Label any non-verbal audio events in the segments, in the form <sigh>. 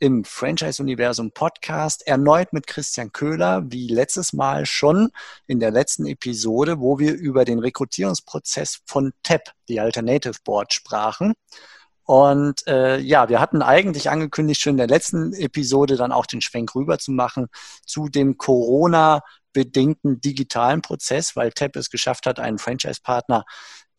im Franchise-Universum Podcast erneut mit Christian Köhler, wie letztes Mal schon in der letzten Episode, wo wir über den Rekrutierungsprozess von TEP, die Alternative Board, sprachen. Und äh, ja, wir hatten eigentlich angekündigt, schon in der letzten Episode dann auch den Schwenk rüber zu machen zu dem Corona-bedingten digitalen Prozess, weil TEP es geschafft hat, einen Franchise-Partner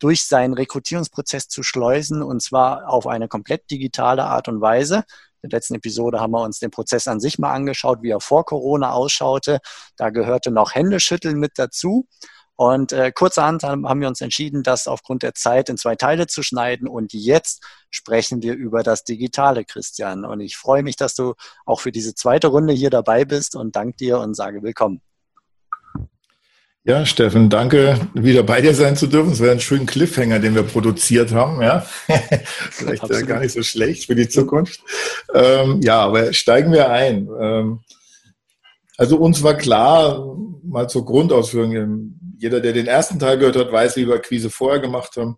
durch seinen Rekrutierungsprozess zu schleusen und zwar auf eine komplett digitale Art und Weise. In der letzten Episode haben wir uns den Prozess an sich mal angeschaut, wie er vor Corona ausschaute. Da gehörte noch Händeschütteln mit dazu. Und äh, kurzerhand haben wir uns entschieden, das aufgrund der Zeit in zwei Teile zu schneiden. Und jetzt sprechen wir über das Digitale, Christian. Und ich freue mich, dass du auch für diese zweite Runde hier dabei bist und danke dir und sage willkommen. Ja, Steffen, danke, wieder bei dir sein zu dürfen. Es wäre ein schöner Cliffhanger, den wir produziert haben. Ja, <laughs> vielleicht äh, gar nicht so schlecht für die Zukunft. Ähm, ja, aber steigen wir ein. Ähm, also uns war klar, mal zur Grundausführung, jeder, der den ersten Teil gehört hat, weiß, wie wir Quise vorher gemacht haben.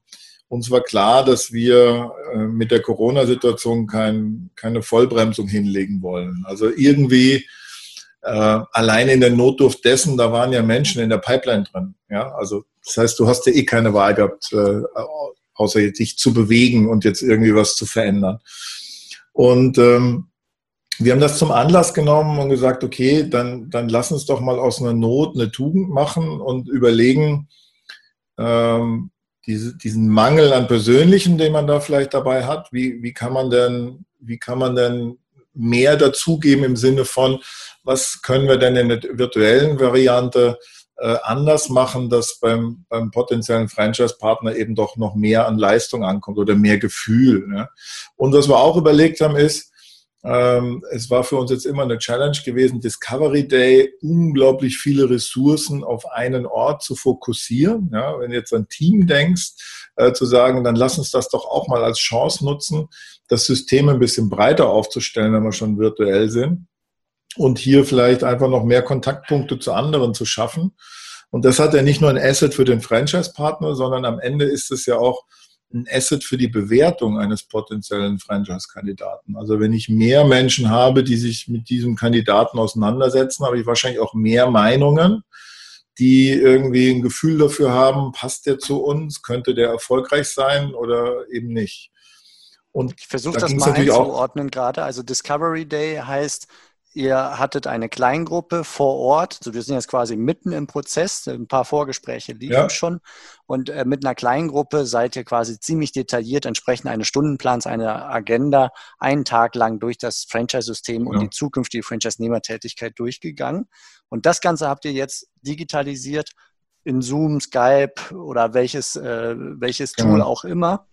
Uns war klar, dass wir äh, mit der Corona-Situation kein, keine Vollbremsung hinlegen wollen. Also irgendwie äh, alleine in der Notdurft dessen, da waren ja Menschen in der Pipeline drin. Ja, also das heißt, du hast ja eh keine Wahl gehabt, äh, außer dich zu bewegen und jetzt irgendwie was zu verändern. Und ähm, wir haben das zum Anlass genommen und gesagt, okay, dann, dann lass uns doch mal aus einer Not eine Tugend machen und überlegen, ähm, diese, diesen Mangel an Persönlichen, den man da vielleicht dabei hat, wie, wie kann man denn, wie kann man denn mehr dazugeben im Sinne von, was können wir denn in der virtuellen Variante äh, anders machen, dass beim, beim potenziellen Franchise-Partner eben doch noch mehr an Leistung ankommt oder mehr Gefühl. Ne? Und was wir auch überlegt haben, ist, ähm, es war für uns jetzt immer eine Challenge gewesen, Discovery Day unglaublich viele Ressourcen auf einen Ort zu fokussieren. Ja, wenn du jetzt an Team denkst, äh, zu sagen, dann lass uns das doch auch mal als Chance nutzen, das System ein bisschen breiter aufzustellen, wenn wir schon virtuell sind und hier vielleicht einfach noch mehr Kontaktpunkte zu anderen zu schaffen. Und das hat ja nicht nur ein Asset für den Franchise-Partner, sondern am Ende ist es ja auch ein Asset für die Bewertung eines potenziellen Franchise-Kandidaten. Also wenn ich mehr Menschen habe, die sich mit diesem Kandidaten auseinandersetzen, habe ich wahrscheinlich auch mehr Meinungen, die irgendwie ein Gefühl dafür haben, passt der zu uns, könnte der erfolgreich sein oder eben nicht. Und ich versuche da das mal einzuordnen gerade. Also Discovery Day heißt, Ihr hattet eine Kleingruppe vor Ort, also wir sind jetzt quasi mitten im Prozess, ein paar Vorgespräche liefen ja. schon und äh, mit einer Kleingruppe seid ihr quasi ziemlich detailliert entsprechend eines Stundenplans, einer Agenda einen Tag lang durch das Franchise-System ja. und die zukünftige Franchise-Nehmertätigkeit durchgegangen. Und das Ganze habt ihr jetzt digitalisiert in Zoom, Skype oder welches, äh, welches Tool ja. auch immer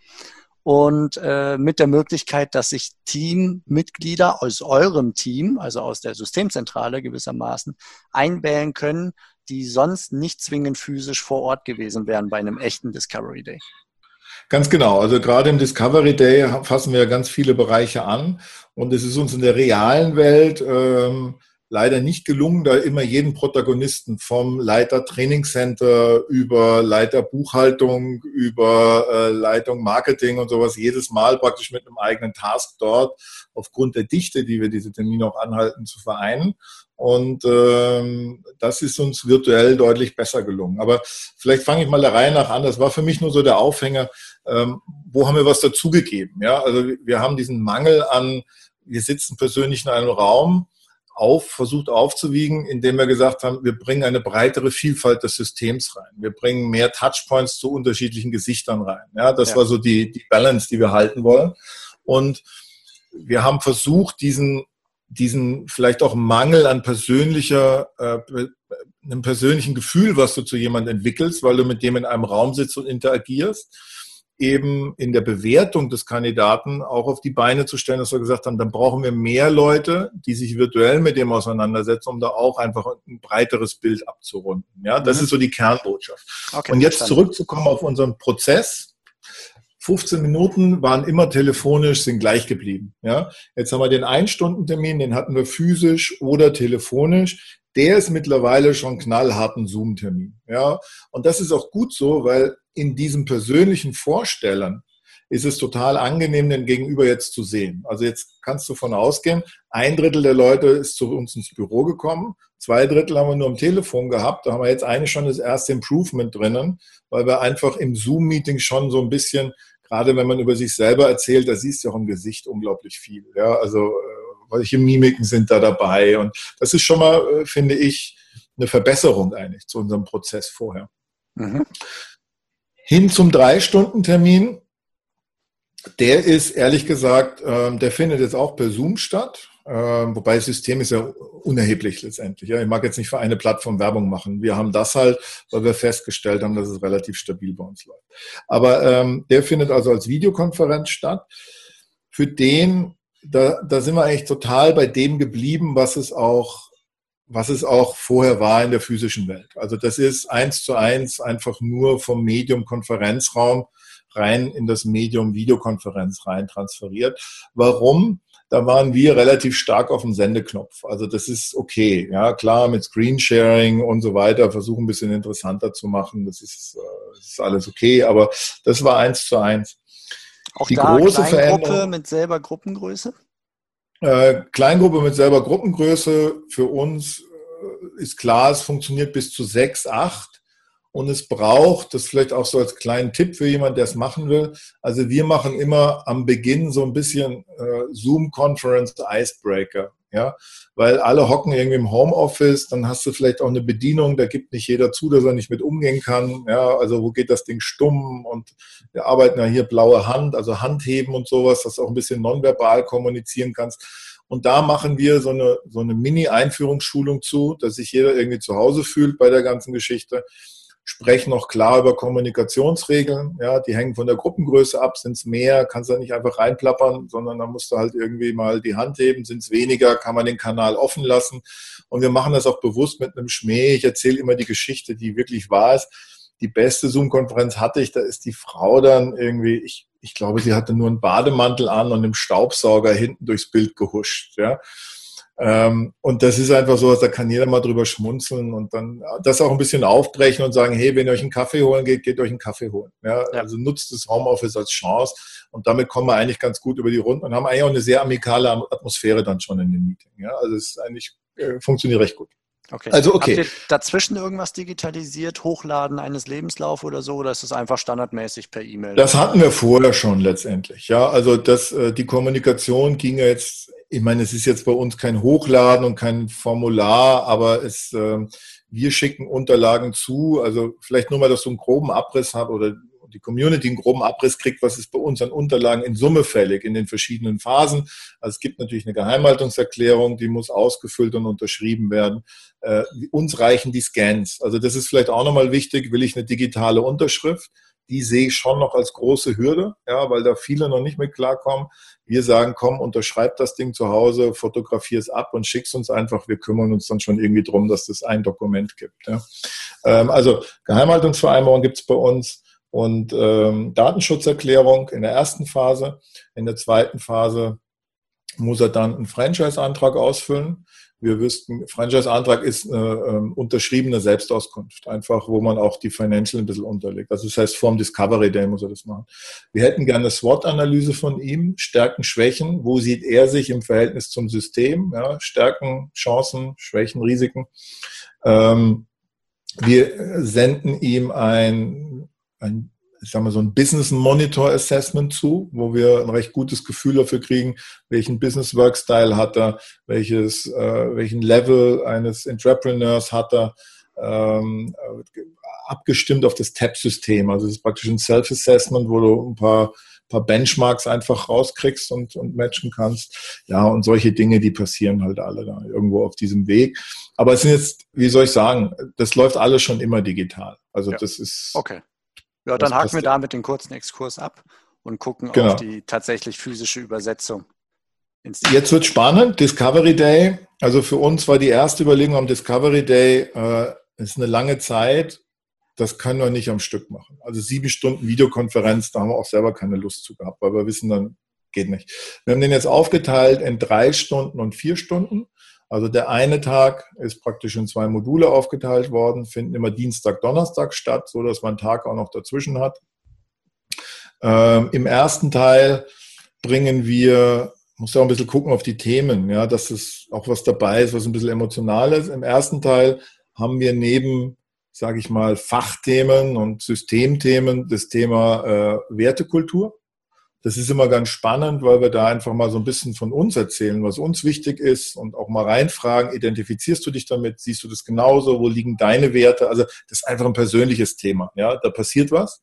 und äh, mit der Möglichkeit, dass sich Teammitglieder aus eurem Team, also aus der Systemzentrale gewissermaßen, einwählen können, die sonst nicht zwingend physisch vor Ort gewesen wären bei einem echten Discovery Day. Ganz genau. Also gerade im Discovery Day fassen wir ganz viele Bereiche an und es ist uns in der realen Welt ähm, leider nicht gelungen, da immer jeden Protagonisten vom Leiter Trainingscenter über Leiter Buchhaltung, über äh, Leitung Marketing und sowas jedes Mal praktisch mit einem eigenen Task dort aufgrund der Dichte, die wir diese Termine auch anhalten, zu vereinen. Und ähm, das ist uns virtuell deutlich besser gelungen. Aber vielleicht fange ich mal der Reihe nach an. Das war für mich nur so der Aufhänger. Ähm, wo haben wir was dazugegeben? Ja, also wir haben diesen Mangel an, wir sitzen persönlich in einem Raum auf, versucht aufzuwiegen, indem wir gesagt haben, wir bringen eine breitere Vielfalt des Systems rein. Wir bringen mehr Touchpoints zu unterschiedlichen Gesichtern rein. Ja, das ja. war so die, die Balance, die wir halten wollen. Und wir haben versucht, diesen, diesen vielleicht auch Mangel an persönlicher, äh, einem persönlichen Gefühl, was du zu jemandem entwickelst, weil du mit dem in einem Raum sitzt und interagierst, eben in der Bewertung des Kandidaten auch auf die Beine zu stellen, dass wir gesagt haben, dann brauchen wir mehr Leute, die sich virtuell mit dem auseinandersetzen, um da auch einfach ein breiteres Bild abzurunden. Ja, das mhm. ist so die Kernbotschaft. Okay, Und jetzt verstanden. zurückzukommen auf unseren Prozess. 15 Minuten waren immer telefonisch, sind gleich geblieben. Ja, jetzt haben wir den Ein-Stunden-Termin, den hatten wir physisch oder telefonisch. Der ist mittlerweile schon knallharten Zoom-Termin. Ja, und das ist auch gut so, weil in diesem persönlichen Vorstellen ist es total angenehm, den Gegenüber jetzt zu sehen. Also jetzt kannst du von ausgehen, ein Drittel der Leute ist zu uns ins Büro gekommen, zwei Drittel haben wir nur am Telefon gehabt. Da haben wir jetzt eigentlich schon das erste Improvement drinnen, weil wir einfach im Zoom-Meeting schon so ein bisschen, gerade wenn man über sich selber erzählt, da siehst du auch im Gesicht unglaublich viel. Ja, also äh, welche Mimiken sind da dabei? Und das ist schon mal, äh, finde ich, eine Verbesserung eigentlich zu unserem Prozess vorher. Mhm. Hin zum Drei-Stunden-Termin. Der ist ehrlich gesagt, ähm, der findet jetzt auch per Zoom statt. Ähm, wobei das System ist ja unerheblich letztendlich. Ich mag jetzt nicht für eine Plattform Werbung machen. Wir haben das halt, weil wir festgestellt haben, dass es relativ stabil bei uns läuft. Aber ähm, der findet also als Videokonferenz statt. Für den, da, da sind wir eigentlich total bei dem geblieben, was es auch was es auch vorher war in der physischen Welt. Also das ist eins zu eins einfach nur vom Medium Konferenzraum rein in das Medium Videokonferenz rein transferiert. Warum? Da waren wir relativ stark auf dem Sendeknopf. Also das ist okay. Ja, klar, mit Screensharing und so weiter, versuchen ein bisschen interessanter zu machen. Das ist, äh, das ist alles okay. Aber das war eins zu eins. Auch Die da große Kleingruppe mit selber Gruppengröße? Äh, Kleingruppe mit selber Gruppengröße für uns äh, ist klar, es funktioniert bis zu sechs, acht. Und es braucht, das vielleicht auch so als kleinen Tipp für jemanden, der es machen will. Also wir machen immer am Beginn so ein bisschen äh, Zoom-Conference Icebreaker. Ja, weil alle hocken irgendwie im Homeoffice, dann hast du vielleicht auch eine Bedienung, da gibt nicht jeder zu, dass er nicht mit umgehen kann. Ja, also wo geht das Ding stumm? Und wir arbeiten ja hier blaue Hand, also Handheben und sowas, dass du auch ein bisschen nonverbal kommunizieren kannst. Und da machen wir so eine, so eine Mini-Einführungsschulung zu, dass sich jeder irgendwie zu Hause fühlt bei der ganzen Geschichte sprechen auch klar über Kommunikationsregeln. Ja, die hängen von der Gruppengröße ab. Sind es mehr, kannst du nicht einfach reinplappern, sondern da musst du halt irgendwie mal die Hand heben. Sind es weniger, kann man den Kanal offen lassen. Und wir machen das auch bewusst mit einem Schmäh. Ich erzähle immer die Geschichte, die wirklich wahr ist. Die beste Zoom-Konferenz hatte ich, da ist die Frau dann irgendwie, ich, ich glaube, sie hatte nur einen Bademantel an und einen Staubsauger hinten durchs Bild gehuscht. Ja. Ähm, und das ist einfach so, da kann jeder mal drüber schmunzeln und dann das auch ein bisschen aufbrechen und sagen, hey, wenn ihr euch einen Kaffee holen geht, geht euch einen Kaffee holen. Ja, ja. Also nutzt das Homeoffice als Chance und damit kommen wir eigentlich ganz gut über die Runden und haben eigentlich auch eine sehr amikale Atmosphäre dann schon in dem Meeting. Ja, also es ist eigentlich äh, funktioniert recht gut. Okay. Also okay. Habt ihr dazwischen irgendwas digitalisiert, Hochladen eines Lebenslaufs oder so, oder ist das einfach standardmäßig per E-Mail? Das hatten wir vorher schon letztendlich. Ja, also das, äh, die Kommunikation ging jetzt ich meine, es ist jetzt bei uns kein Hochladen und kein Formular, aber es, äh, wir schicken Unterlagen zu. Also vielleicht nur mal, dass du einen groben Abriss hast oder die Community einen groben Abriss kriegt, was ist bei uns an Unterlagen in Summe fällig in den verschiedenen Phasen. Also es gibt natürlich eine Geheimhaltungserklärung, die muss ausgefüllt und unterschrieben werden. Äh, uns reichen die Scans. Also das ist vielleicht auch nochmal wichtig, will ich eine digitale Unterschrift die sehe ich schon noch als große Hürde, ja, weil da viele noch nicht mit klarkommen. Wir sagen, komm, unterschreib das Ding zu Hause, fotografier es ab und schick's uns einfach. Wir kümmern uns dann schon irgendwie drum, dass das ein Dokument gibt. Ja. Ähm, also Geheimhaltungsvereinbarung gibt's bei uns und ähm, Datenschutzerklärung in der ersten Phase. In der zweiten Phase muss er dann einen Franchise-Antrag ausfüllen. Wir wüssten, Franchise-Antrag ist eine äh, unterschriebene Selbstauskunft, einfach, wo man auch die Financial ein bisschen unterlegt. Also das heißt, vorm Discovery Day muss er das machen. Wir hätten gerne eine SWOT-Analyse von ihm, Stärken, Schwächen, wo sieht er sich im Verhältnis zum System, ja, Stärken, Chancen, Schwächen, Risiken. Ähm, wir senden ihm ein, ein ich sag mal, so ein Business Monitor Assessment zu, wo wir ein recht gutes Gefühl dafür kriegen, welchen Business Work Style hat er, welches, äh, welchen Level eines Entrepreneurs hat er, ähm, abgestimmt auf das TAP-System. Also es ist praktisch ein Self-Assessment, wo du ein paar, paar Benchmarks einfach rauskriegst und, und matchen kannst. Ja, und solche Dinge, die passieren halt alle da irgendwo auf diesem Weg. Aber es sind jetzt, wie soll ich sagen, das läuft alles schon immer digital. Also ja. das ist okay Ja, dann haken wir damit den kurzen Exkurs ab und gucken genau. auf die tatsächlich physische Übersetzung. Jetzt wird spannend. Discovery Day. Also für uns war die erste Überlegung am Discovery Day, äh, ist eine lange Zeit. Das können wir nicht am Stück machen. Also sieben Stunden Videokonferenz, da haben wir auch selber keine Lust zu gehabt, weil wir wissen, dann geht nicht. Wir haben den jetzt aufgeteilt in drei Stunden und vier Stunden. Also der eine Tag ist praktisch in zwei Module aufgeteilt worden, finden immer Dienstag, Donnerstag statt, so dass man Tag auch noch dazwischen hat. Ähm, Im ersten Teil bringen wir muss ja auch ein bisschen gucken auf die Themen, ja, dass es auch was dabei ist, was ein bisschen emotional ist. Im ersten Teil haben wir neben, sage ich mal, Fachthemen und Systemthemen das Thema äh, Wertekultur. Das ist immer ganz spannend, weil wir da einfach mal so ein bisschen von uns erzählen, was uns wichtig ist und auch mal reinfragen, identifizierst du dich damit, siehst du das genauso, wo liegen deine Werte? Also das ist einfach ein persönliches Thema, ja, da passiert was.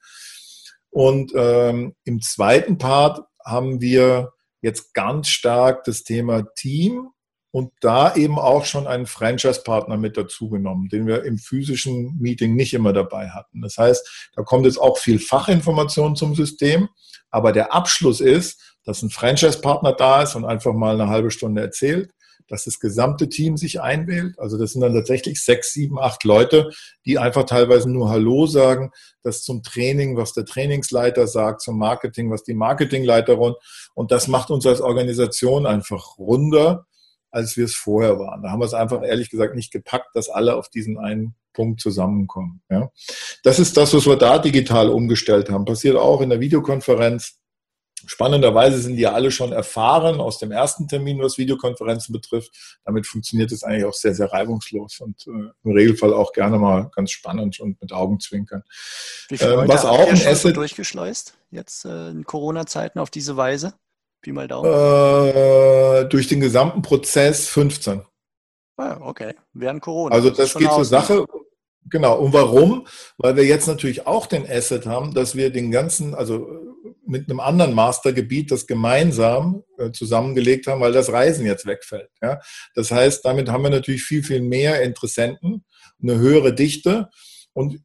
Und ähm, im zweiten Part haben wir jetzt ganz stark das Thema Team und da eben auch schon einen Franchise-Partner mit dazugenommen, den wir im physischen Meeting nicht immer dabei hatten. Das heißt, da kommt jetzt auch viel Fachinformation zum System, aber der Abschluss ist, dass ein Franchise-Partner da ist und einfach mal eine halbe Stunde erzählt dass das gesamte Team sich einwählt. Also das sind dann tatsächlich sechs, sieben, acht Leute, die einfach teilweise nur Hallo sagen, das zum Training, was der Trainingsleiter sagt, zum Marketing, was die Marketingleiterin. Und das macht uns als Organisation einfach runder, als wir es vorher waren. Da haben wir es einfach ehrlich gesagt nicht gepackt, dass alle auf diesen einen Punkt zusammenkommen. Ja. Das ist das, was wir da digital umgestellt haben. Passiert auch in der Videokonferenz. Spannenderweise sind die ja alle schon erfahren aus dem ersten Termin, was Videokonferenzen betrifft. Damit funktioniert es eigentlich auch sehr, sehr reibungslos und äh, im Regelfall auch gerne mal ganz spannend und mit Augenzwinkern. Wie viele ähm, was auch ein Asset durchgeschleust jetzt äh, in Corona-Zeiten auf diese Weise? Pi mal Daumen. Äh, durch den gesamten Prozess 15. Ah, okay, während Corona. Also das, das geht zur Sache. Genau. Und warum? Weil wir jetzt natürlich auch den Asset haben, dass wir den ganzen, also mit einem anderen Mastergebiet das gemeinsam äh, zusammengelegt haben, weil das Reisen jetzt wegfällt. Ja? Das heißt, damit haben wir natürlich viel, viel mehr Interessenten, eine höhere Dichte und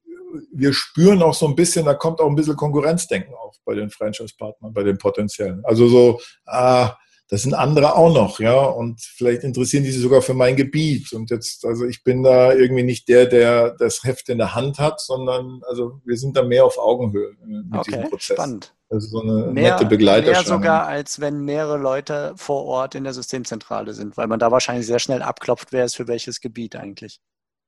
wir spüren auch so ein bisschen, da kommt auch ein bisschen Konkurrenzdenken auf bei den Franchise-Partnern, bei den potenziellen. Also so, ah, das sind andere auch noch, ja, und vielleicht interessieren die sich sogar für mein Gebiet. Und jetzt, also ich bin da irgendwie nicht der, der das Heft in der Hand hat, sondern also wir sind da mehr auf Augenhöhe mit okay, diesem Prozess. Spannend. Also so eine mehr, nette Begleiterscheinung. Mehr sogar, als wenn mehrere Leute vor Ort in der Systemzentrale sind, weil man da wahrscheinlich sehr schnell abklopft, wer ist für welches Gebiet eigentlich.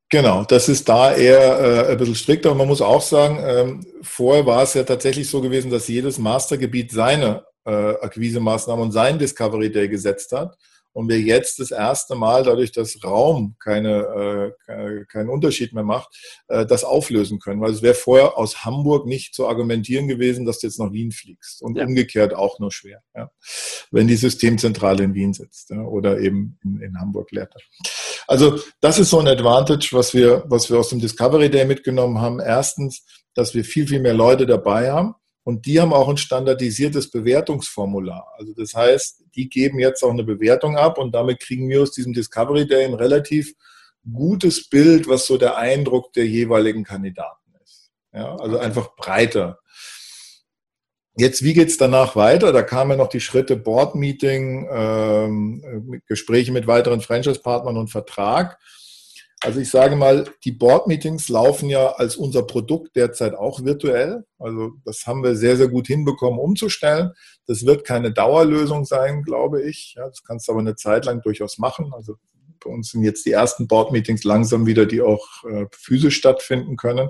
Genau, das ist da eher äh, ein bisschen strikter. Und man muss auch sagen, ähm, vorher war es ja tatsächlich so gewesen, dass jedes Mastergebiet seine äh, Akquise-Maßnahmen und sein Discovery Day gesetzt hat und wir jetzt das erste Mal, dadurch, dass Raum keine, äh, keinen Unterschied mehr macht, äh, das auflösen können. Weil es wäre vorher aus Hamburg nicht zu argumentieren gewesen, dass du jetzt nach Wien fliegst. Und ja. umgekehrt auch nur schwer, ja. wenn die Systemzentrale in Wien sitzt ja, oder eben in, in Hamburg lehrt. Also das ist so ein Advantage, was wir, was wir aus dem Discovery Day mitgenommen haben. Erstens, dass wir viel, viel mehr Leute dabei haben und die haben auch ein standardisiertes Bewertungsformular. Also das heißt, die geben jetzt auch eine Bewertung ab und damit kriegen wir aus diesem Discovery Day ein relativ gutes Bild, was so der Eindruck der jeweiligen Kandidaten ist. Ja, also einfach breiter. Jetzt, wie geht's danach weiter? Da kamen noch die Schritte Board-Meeting, ähm, Gespräche mit weiteren Franchise-Partnern und Vertrag. Also ich sage mal, die Board-Meetings laufen ja als unser Produkt derzeit auch virtuell. Also das haben wir sehr, sehr gut hinbekommen umzustellen. Das wird keine Dauerlösung sein, glaube ich. Ja, das kannst du aber eine Zeit lang durchaus machen. Also bei uns sind jetzt die ersten Board-Meetings langsam wieder, die auch äh, physisch stattfinden können.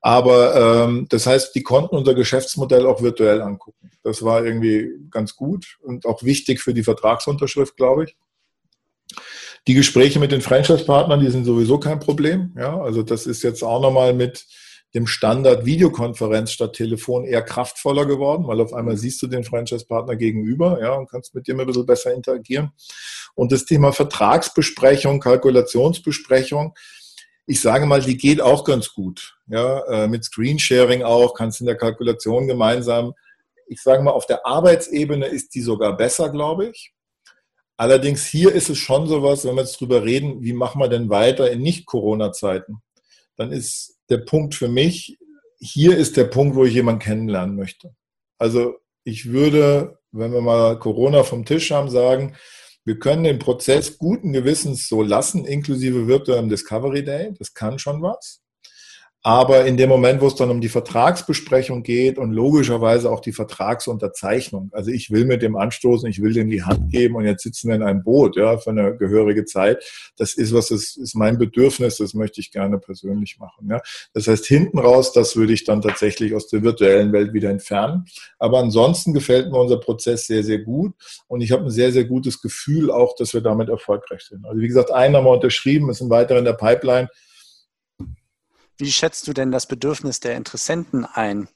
Aber ähm, das heißt, die konnten unser Geschäftsmodell auch virtuell angucken. Das war irgendwie ganz gut und auch wichtig für die Vertragsunterschrift, glaube ich. Die Gespräche mit den Franchise-Partnern, die sind sowieso kein Problem. Ja, also das ist jetzt auch nochmal mit dem Standard Videokonferenz statt Telefon eher kraftvoller geworden, weil auf einmal siehst du den Franchise-Partner gegenüber, ja, und kannst mit dem ein bisschen besser interagieren. Und das Thema Vertragsbesprechung, Kalkulationsbesprechung, ich sage mal, die geht auch ganz gut. Ja, äh, mit Screensharing auch, kannst in der Kalkulation gemeinsam. Ich sage mal, auf der Arbeitsebene ist die sogar besser, glaube ich. Allerdings hier ist es schon sowas, wenn wir jetzt drüber reden, wie machen wir denn weiter in Nicht-Corona-Zeiten? Dann ist der Punkt für mich, hier ist der Punkt, wo ich jemanden kennenlernen möchte. Also ich würde, wenn wir mal Corona vom Tisch haben, sagen, wir können den Prozess guten Gewissens so lassen, inklusive virtuellem Discovery Day. Das kann schon was. Aber in dem Moment, wo es dann um die Vertragsbesprechung geht und logischerweise auch die Vertragsunterzeichnung, also ich will mit dem anstoßen, ich will dem die Hand geben und jetzt sitzen wir in einem Boot, ja, für eine gehörige Zeit. Das ist was, das ist mein Bedürfnis, das möchte ich gerne persönlich machen, ja. Das heißt, hinten raus, das würde ich dann tatsächlich aus der virtuellen Welt wieder entfernen. Aber ansonsten gefällt mir unser Prozess sehr, sehr gut und ich habe ein sehr, sehr gutes Gefühl auch, dass wir damit erfolgreich sind. Also wie gesagt, einen haben wir unterschrieben, es sind weitere in der Pipeline. Wie schätzt du denn das Bedürfnis der Interessenten ein?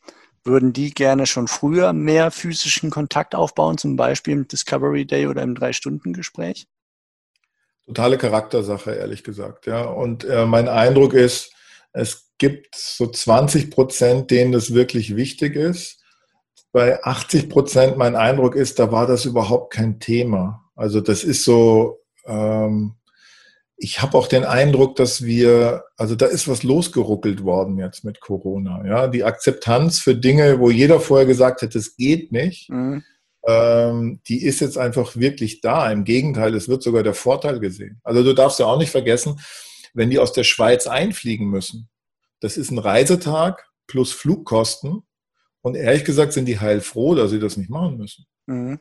Würden die gerne schon früher mehr physischen Kontakt aufbauen, zum Beispiel im Discovery Day oder im Drei-Stunden-Gespräch? Totale Charaktersache, ehrlich gesagt. Ja. Und äh, mein Eindruck ist, es gibt so 20 Prozent, denen das wirklich wichtig ist. Bei 80 Prozent, mein Eindruck ist, da war das überhaupt kein Thema. Also das ist so, ähm, ich habe auch den Eindruck, dass wir, also da ist was losgeruckelt worden jetzt mit Corona. Ja, die Akzeptanz für Dinge, wo jeder vorher gesagt hätte, es geht nicht, mhm. ähm, die ist jetzt einfach wirklich da. Im Gegenteil, es wird sogar der Vorteil gesehen. Also du darfst ja auch nicht vergessen, wenn die aus der Schweiz einfliegen müssen, das ist ein Reisetag plus Flugkosten. Und ehrlich gesagt sind die heilfroh, dass sie das nicht machen müssen. Mhm.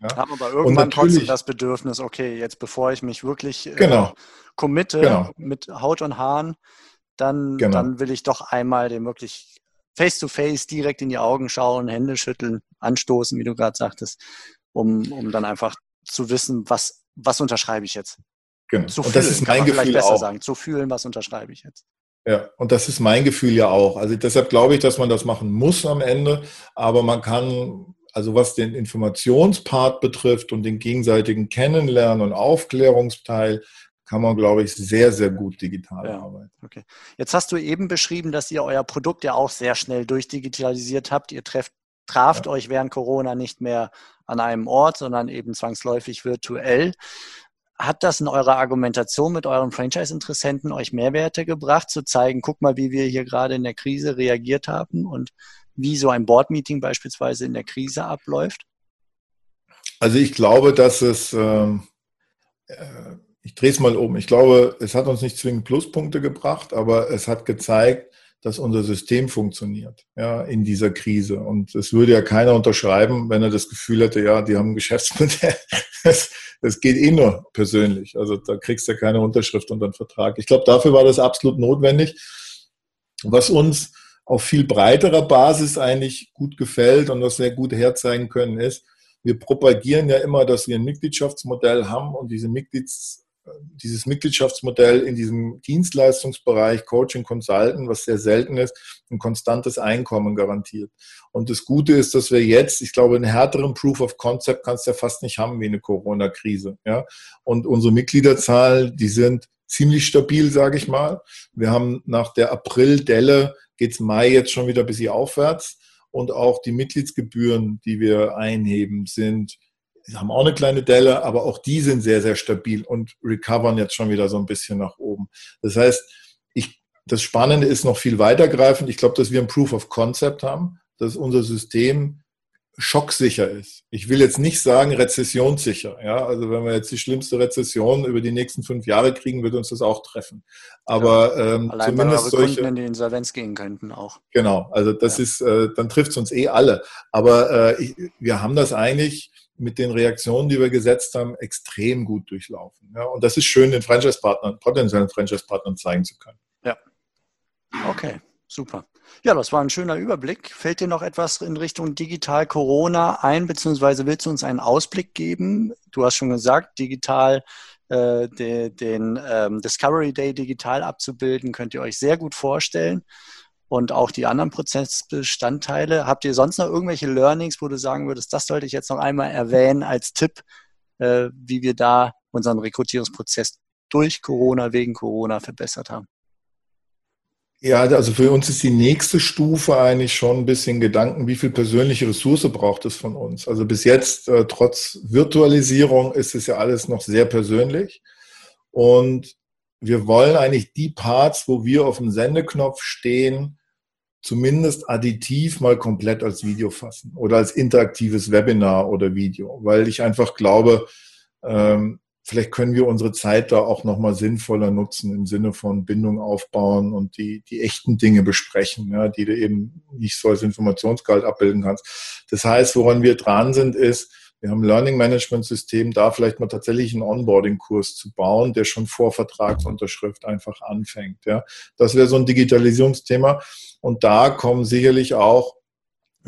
Ja? Haben aber irgendwann trotzdem das Bedürfnis, okay, jetzt bevor ich mich wirklich äh, genau. committe genau. mit Haut und Haaren, dann, genau. dann will ich doch einmal dem wirklich face-to-face -face direkt in die Augen schauen, Hände schütteln, anstoßen, wie du gerade sagtest, um, um dann einfach zu wissen, was, was unterschreibe ich jetzt. Genau. Zu fühlen, und das ist mein Gefühl besser auch. sagen. Zu fühlen, was unterschreibe ich jetzt. Ja, und das ist mein Gefühl ja auch. Also deshalb glaube ich, dass man das machen muss am Ende, aber man kann also was den Informationspart betrifft und den gegenseitigen Kennenlernen und Aufklärungsteil, kann man, glaube ich, sehr, sehr gut digital ja, arbeiten. Okay. Jetzt hast du eben beschrieben, dass ihr euer Produkt ja auch sehr schnell durchdigitalisiert habt. Ihr trefft, traft ja. euch während Corona nicht mehr an einem Ort, sondern eben zwangsläufig virtuell. Hat das in eurer Argumentation mit euren Franchise-Interessenten euch Mehrwerte gebracht, zu zeigen, guck mal, wie wir hier gerade in der Krise reagiert haben und wie so ein Board-Meeting beispielsweise in der Krise abläuft? Also ich glaube, dass es, ähm, äh, ich drehe es mal um, ich glaube, es hat uns nicht zwingend Pluspunkte gebracht, aber es hat gezeigt, dass unser System funktioniert ja, in dieser Krise. Und es würde ja keiner unterschreiben, wenn er das Gefühl hätte, ja, die haben ein Geschäftsmodell. <laughs> Das, das geht eh nur persönlich. Also da kriegst du ja keine Unterschrift unter einen Vertrag. Ich glaube, dafür war das absolut notwendig. Was uns auf viel breiterer Basis eigentlich gut gefällt und was wir gut herzeigen können, ist, wir propagieren ja immer, dass wir ein Mitgliedschaftsmodell haben und diese Mitglieds, dieses Mitgliedschaftsmodell in diesem Dienstleistungsbereich Coaching Consultant, was sehr selten ist, ein konstantes Einkommen garantiert. Und das Gute ist, dass wir jetzt, ich glaube, einen härteren Proof of Concept kannst du ja fast nicht haben wie eine Corona-Krise. Ja? Und unsere Mitgliederzahl, die sind ziemlich stabil, sage ich mal. Wir haben nach der April-Delle geht es Mai jetzt schon wieder ein bisschen aufwärts. Und auch die Mitgliedsgebühren, die wir einheben, sind, haben auch eine kleine Delle, aber auch die sind sehr, sehr stabil und recovern jetzt schon wieder so ein bisschen nach oben. Das heißt, ich, das Spannende ist noch viel weitergreifend. Ich glaube, dass wir ein Proof of Concept haben, dass unser System schocksicher ist. Ich will jetzt nicht sagen rezessionssicher. Ja, also wenn wir jetzt die schlimmste Rezession über die nächsten fünf Jahre kriegen, wird uns das auch treffen. Aber ja, ähm, zumindest solche Kunden in die Insolvenz gehen könnten auch. Genau. Also das ja. ist, äh, dann trifft es uns eh alle. Aber äh, ich, wir haben das eigentlich mit den Reaktionen, die wir gesetzt haben, extrem gut durchlaufen. Ja, und das ist schön, den Franchise-Partnern, potenziellen Franchise-Partnern zeigen zu können. Ja. Okay, super. Ja, das war ein schöner Überblick. Fällt dir noch etwas in Richtung Digital Corona ein, beziehungsweise willst du uns einen Ausblick geben? Du hast schon gesagt, digital äh, de, den ähm, Discovery Day digital abzubilden, könnt ihr euch sehr gut vorstellen. Und auch die anderen Prozessbestandteile. Habt ihr sonst noch irgendwelche Learnings, wo du sagen würdest, das sollte ich jetzt noch einmal erwähnen als Tipp, äh, wie wir da unseren Rekrutierungsprozess durch Corona, wegen Corona verbessert haben? Ja, also für uns ist die nächste Stufe eigentlich schon ein bisschen Gedanken, wie viel persönliche Ressource braucht es von uns. Also bis jetzt, äh, trotz Virtualisierung, ist es ja alles noch sehr persönlich. Und wir wollen eigentlich die Parts, wo wir auf dem Sendeknopf stehen, zumindest additiv mal komplett als Video fassen oder als interaktives Webinar oder Video, weil ich einfach glaube, ähm, vielleicht können wir unsere Zeit da auch nochmal sinnvoller nutzen im Sinne von Bindung aufbauen und die, die echten Dinge besprechen, ja, die du eben nicht so als Informationsgehalt abbilden kannst. Das heißt, woran wir dran sind, ist, wir haben ein Learning Management System, da vielleicht mal tatsächlich einen Onboarding-Kurs zu bauen, der schon vor Vertragsunterschrift einfach anfängt. Ja. Das wäre so ein Digitalisierungsthema. Und da kommen sicherlich auch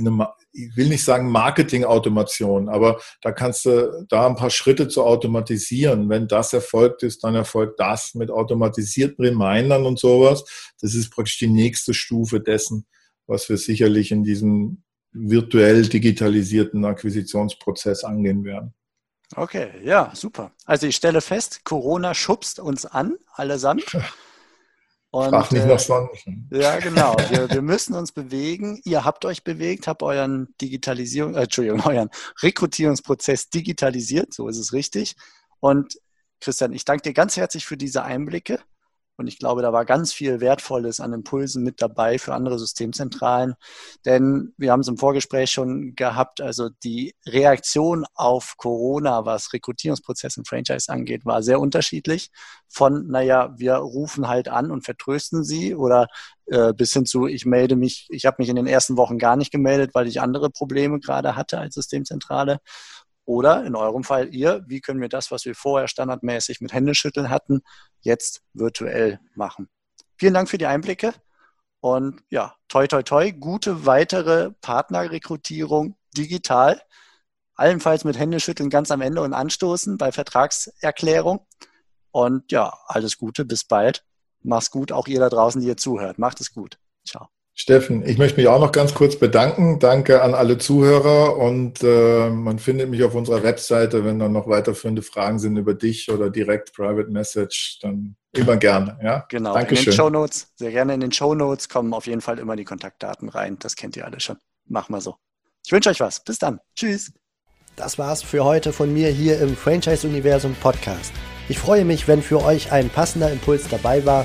eine, ich will nicht sagen Marketing-Automation, aber da kannst du da ein paar Schritte zu automatisieren. Wenn das erfolgt ist, dann erfolgt das mit automatisierten Remindern und sowas. Das ist praktisch die nächste Stufe dessen, was wir sicherlich in diesem virtuell digitalisierten Akquisitionsprozess angehen werden. Okay, ja, super. Also ich stelle fest, Corona schubst uns an, allesamt. <laughs> Und, Frag nicht äh, nach sonst. Ja, genau. Wir, wir, müssen uns bewegen. Ihr habt euch bewegt, habt euren Digitalisierung, äh, Entschuldigung, <laughs> euren Rekrutierungsprozess digitalisiert. So ist es richtig. Und Christian, ich danke dir ganz herzlich für diese Einblicke. Und ich glaube, da war ganz viel Wertvolles an Impulsen mit dabei für andere Systemzentralen. Denn wir haben es im Vorgespräch schon gehabt, also die Reaktion auf Corona, was Rekrutierungsprozess und Franchise angeht, war sehr unterschiedlich. Von, naja, wir rufen halt an und vertrösten sie oder äh, bis hin zu, ich melde mich, ich habe mich in den ersten Wochen gar nicht gemeldet, weil ich andere Probleme gerade hatte als Systemzentrale. Oder in eurem Fall ihr, wie können wir das, was wir vorher standardmäßig mit Händeschütteln hatten, jetzt virtuell machen? Vielen Dank für die Einblicke und ja, toi, toi, toi, gute weitere Partnerrekrutierung digital, allenfalls mit Händeschütteln ganz am Ende und anstoßen bei Vertragserklärung. Und ja, alles Gute, bis bald. Mach's gut, auch ihr da draußen, die ihr zuhört. Macht es gut. Ciao. Steffen, ich möchte mich auch noch ganz kurz bedanken. Danke an alle Zuhörer und äh, man findet mich auf unserer Webseite, wenn dann noch weiterführende Fragen sind über dich oder direkt Private Message, dann immer gerne. Ja? Genau, Dankeschön. in den Show Notes, sehr gerne in den Show Notes kommen auf jeden Fall immer die Kontaktdaten rein. Das kennt ihr alle schon. Machen wir so. Ich wünsche euch was. Bis dann. Tschüss. Das war's für heute von mir hier im Franchise Universum Podcast. Ich freue mich, wenn für euch ein passender Impuls dabei war